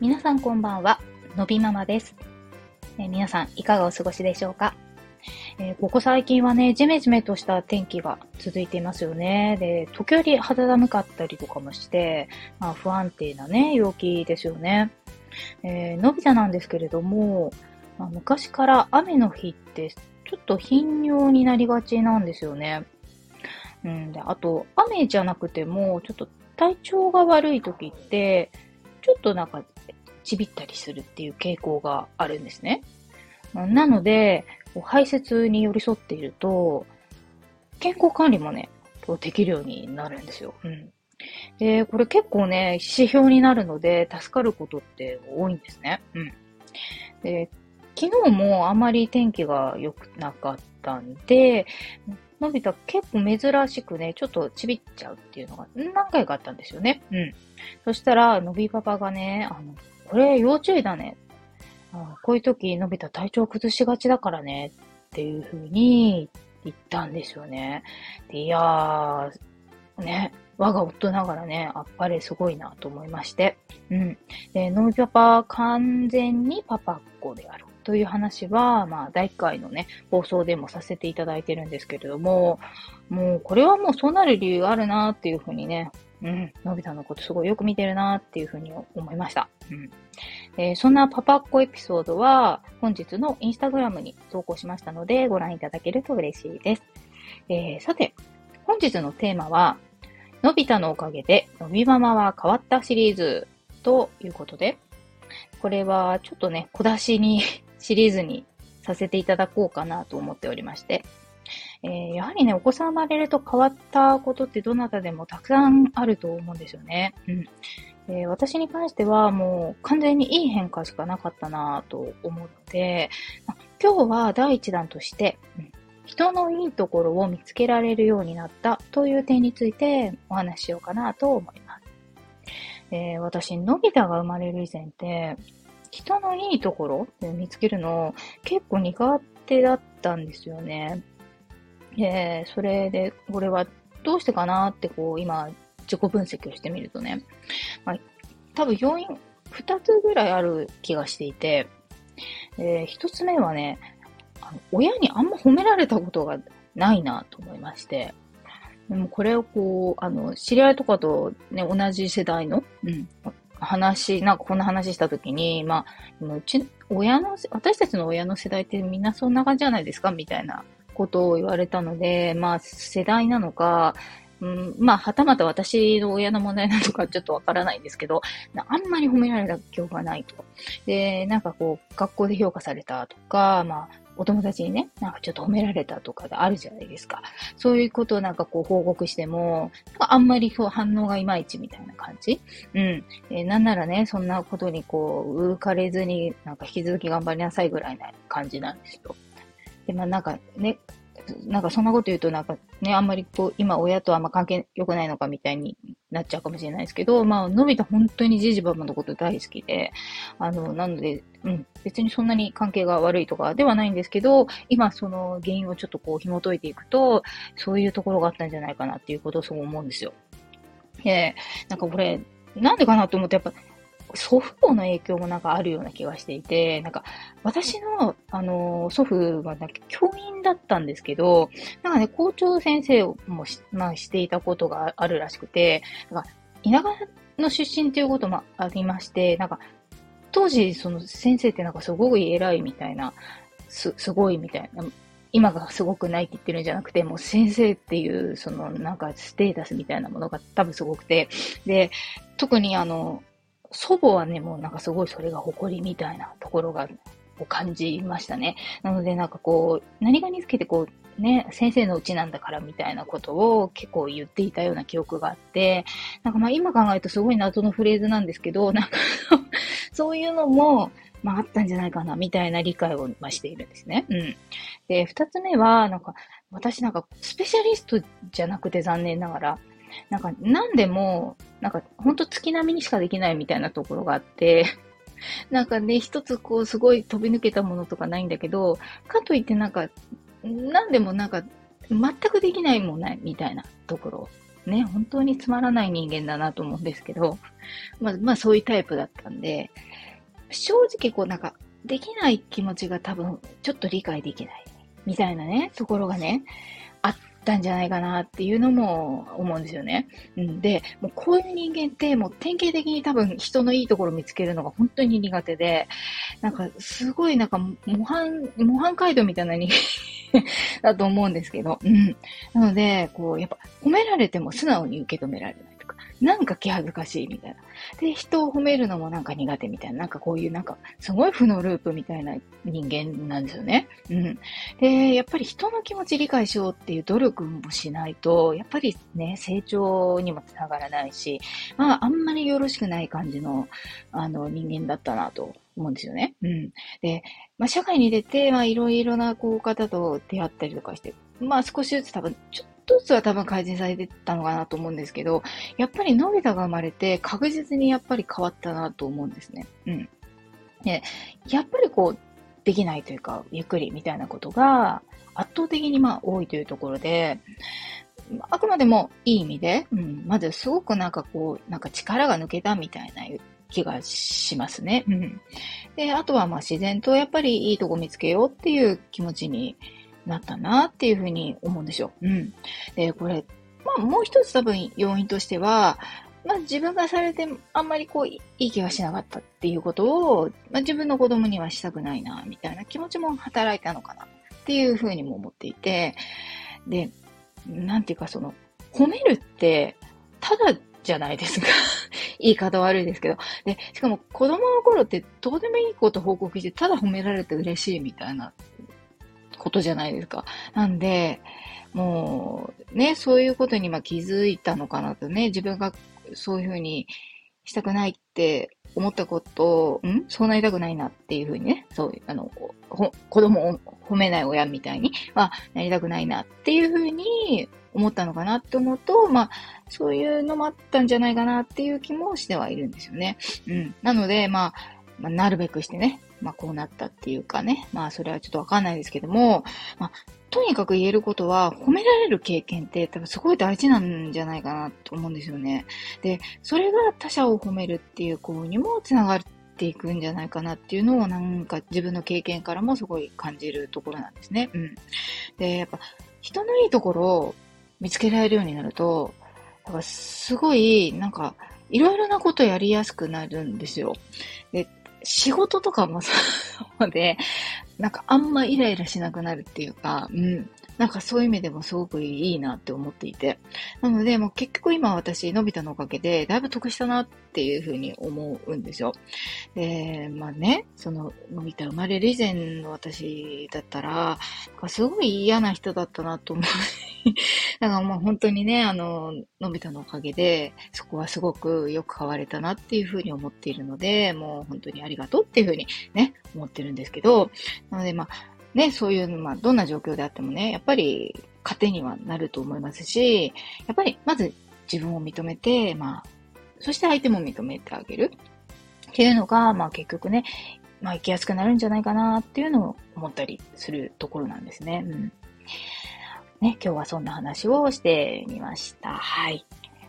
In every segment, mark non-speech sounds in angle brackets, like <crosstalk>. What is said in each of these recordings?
皆さんこんばんは、のびママです。え、皆さんいかがお過ごしでしょうか、えー、ここ最近はね、ジメジメとした天気が続いていますよね。で、時折肌寒かったりとかもして、まあ、不安定なね、陽気ですよね。えー、のび太なんですけれども、まあ、昔から雨の日ってちょっと頻尿になりがちなんですよね。うん、で、あと、雨じゃなくても、ちょっと体調が悪い時って、ちょっとなんかちびったりするっていう傾向があるんですね。なので、排泄に寄り添っていると、健康管理もね、できるようになるんですよ。うん。で、これ結構ね、指標になるので、助かることって多いんですね。うん。で、昨日もあまり天気が良くなかったんで、のび太結構珍しくね、ちょっとちびっちゃうっていうのが何回かあったんですよね。うん。そしたら、のびパパがね、あの、これ要注意だね。あこういう時、のび太体調崩しがちだからね、っていう風に言ったんですよね。いやー、ね、我が夫ながらね、あっぱれすごいなと思いまして。うん。で、のびパパ完全にパパっ子である。という話は、まあ、第1回のね、放送でもさせていただいてるんですけれども、もう、これはもうそうなる理由あるなっていうふうにね、うん、のび太のことすごいよく見てるなっていうふうに思いました。うんえー、そんなパパっ子エピソードは本日のインスタグラムに投稿しましたのでご覧いただけると嬉しいです。えー、さて、本日のテーマは、のび太のおかげでのびママは変わったシリーズということで、これはちょっとね、小出しに <laughs> シリーズにさせていただこうかなと思っておりまして、えー、やはりね、お子さん生まれると変わったことってどなたでもたくさんあると思うんですよね。うんえー、私に関してはもう完全にいい変化しかなかったなと思うので、ま今日は第一弾として、うん、人のいいところを見つけられるようになったという点についてお話ししようかなと思います。えー、私、のび太が生まれる以前って、人のいいところって見つけるの結構苦手だったんですよね。で、それで、これはどうしてかなってこう、今、自己分析をしてみるとね、まあ、多分要因、二つぐらいある気がしていて、えー、一つ目はね、あの親にあんま褒められたことがないなと思いまして、でもこれをこう、あの、知り合いとかとね、同じ世代の、うん、話、なんかこんな話したときに、まあ、うち、親の、私たちの親の世代ってみんなそんな感じじゃないですかみたいなことを言われたので、まあ、世代なのか、うん、まあ、はたまた私の親の問題なのか <laughs> ちょっとわからないんですけど、あんまり褒められた記憶がないと。で、なんかこう、学校で評価されたとか、まあ、お友達にね、なんかちょっと褒められたとかがあるじゃないですか。そういうことをなんかこう報告しても、あんまりこう反応がいまいちみたいな感じうん。えー、なんならね、そんなことにこう、浮かれずに、なんか引き続き頑張りなさいぐらいな感じなんですよ。で、まあなんかね、なんかそんなこと言うとなんかね、あんまりこう、今親とあんま関係良くないのかみたいになっちゃうかもしれないですけど、まあ、のび太本当にじじばばのこと大好きで、あの、なので、うん、別にそんなに関係が悪いとかではないんですけど、今その原因をちょっとこう紐解いていくと、そういうところがあったんじゃないかなっていうことをそう思うんですよ。えー、なんかこれ、なんでかなと思って、やっぱ、祖父母の影響もなんかあるような気がしていて、なんか私の、あの祖父はなんか教員だったんですけど、なんかね、校長先生もし,、まあ、していたことがあるらしくて、なんか田舎の出身ということもありまして、なんか当時その先生ってなんかすごい偉いみたいな、す、すごいみたいな、今がすごくないって言ってるんじゃなくて、もう先生っていう、そのなんかステータスみたいなものが多分すごくて、で、特にあの、祖母はね、もうなんかすごいそれが誇りみたいなところが、を感じましたね。なのでなんかこう、何がにつけてこう、ね、先生のうちなんだからみたいなことを結構言っていたような記憶があって、なんかまあ今考えるとすごい謎のフレーズなんですけど、なんかそ <laughs> ういうのも、まああったんじゃないかな、みたいな理解を、ま、しているんですね。うん。で、二つ目は、なんか、私なんか、スペシャリストじゃなくて残念ながら、なんか、なんでも、なんか、ほんと月並みにしかできないみたいなところがあって、<laughs> なんかね、一つこう、すごい飛び抜けたものとかないんだけど、かといってなんか、なんでもなんか、全くできないもんないみたいなところ。ね、本当につまらない人間だなと思うんですけど、まあ、まあそういうタイプだったんで、正直こうなんか、できない気持ちが多分、ちょっと理解できない。みたいなね、ところがね、あったんじゃないかなっていうのも思うんですよね。うん、で、もうこういう人間ってもう典型的に多分人のいいところを見つけるのが本当に苦手で、なんかすごいなんか模範、模範街道みたいな人間 <laughs> だと思うんですけど、うん。なので、こう、やっぱ褒められても素直に受け止められない。なんか気恥ずかしいみたいな。で、人を褒めるのもなんか苦手みたいな。なんかこういうなんか、すごい負のループみたいな人間なんですよね。うん。で、やっぱり人の気持ち理解しようっていう努力もしないと、やっぱりね、成長にもつながらないし、まあ、あんまりよろしくない感じの、あの、人間だったなと思うんですよね。うん。で、まあ、社会に出て、まあ、いろいろな、こう、方と出会ったりとかして、まあ、少しずつ多分、ちょっ一つは多分改善されてたのかなと思うんですけど、やっぱりのび太が生まれて確実にやっぱり変わったなと思うんですね。うん。で、やっぱりこう、できないというか、ゆっくりみたいなことが圧倒的にまあ多いというところで、あくまでもいい意味で、うん、まずすごくなんかこう、なんか力が抜けたみたいな気がしますね。うん。で、あとはまあ自然とやっぱりいいとこ見つけようっていう気持ちになったなっていうふうに思うんですよ。うん。で、これ、まあもう一つ多分要因としては、まあ自分がされてあんまりこういい気がしなかったっていうことを、まあ自分の子供にはしたくないな、みたいな気持ちも働いたのかなっていうふうにも思っていて、で、なんていうかその、褒めるって、ただじゃないですか。<laughs> 言い方悪いですけど。で、しかも子供の頃ってどうでもいいこと報告して、ただ褒められて嬉しいみたいなことじゃないですか。なんで、もう、ね、そういうことにま気づいたのかなとね、自分がそういうふうにしたくないって思ったことを、ん？そうなりたくないなっていうふうにね、そう、あの、子供を褒めない親みたいにはなりたくないなっていうふうに思ったのかなって思うと、まあ、そういうのもあったんじゃないかなっていう気もしてはいるんですよね。うん。なので、まあ、まあ、なるべくしてね、まあこうなったっていうかね、まあそれはちょっとわかんないですけども、まあとにかく言えることは、褒められる経験って多分すごい大事なんじゃないかなと思うんですよね。で、それが他者を褒めるっていう行為にもつながっていくんじゃないかなっていうのをなんか自分の経験からもすごい感じるところなんですね。うん。で、やっぱ人のいいところを見つけられるようになると、だからすごいなんかいろいろなことやりやすくなるんですよ。で、仕事とかもそうで、なんかあんまイライラしなくなるっていうか、うん。なんかそういう意味でもすごくいいなって思っていて。なので、もう結局今私、のび太のおかげで、だいぶ得したなっていうふうに思うんですよ。で、まあね、その、のび太生まれる以前の私だったら、すごい嫌な人だったなと思う。<laughs> だからまあ本当にね、あの、のび太のおかげで、そこはすごくよく変われたなっていうふうに思っているので、もう本当にありがとうっていうふうにね、思ってるんですけど、なのでまあ、ね、そういう、まあ、どんな状況であってもね、やっぱり糧にはなると思いますし、やっぱりまず自分を認めて、まあ、そして相手も認めてあげるっていうのが、まあ結局ね、まあ生きやすくなるんじゃないかなっていうのを思ったりするところなんですね。うん。ね、今日はそんな話をしてみました。はい。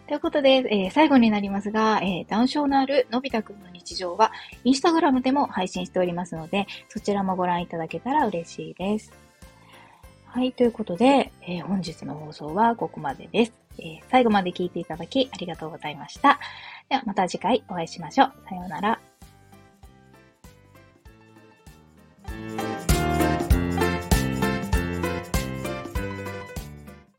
ということで、えー、最後になりますが、えー、ダウン症のあるのび太くんの日常は、インスタグラムでも配信しておりますので、そちらもご覧いただけたら嬉しいです。はい、ということで、えー、本日の放送はここまでです、え最後まで聞いていただきありがとうございました。ではまた次回お会いしましょう。さようなら。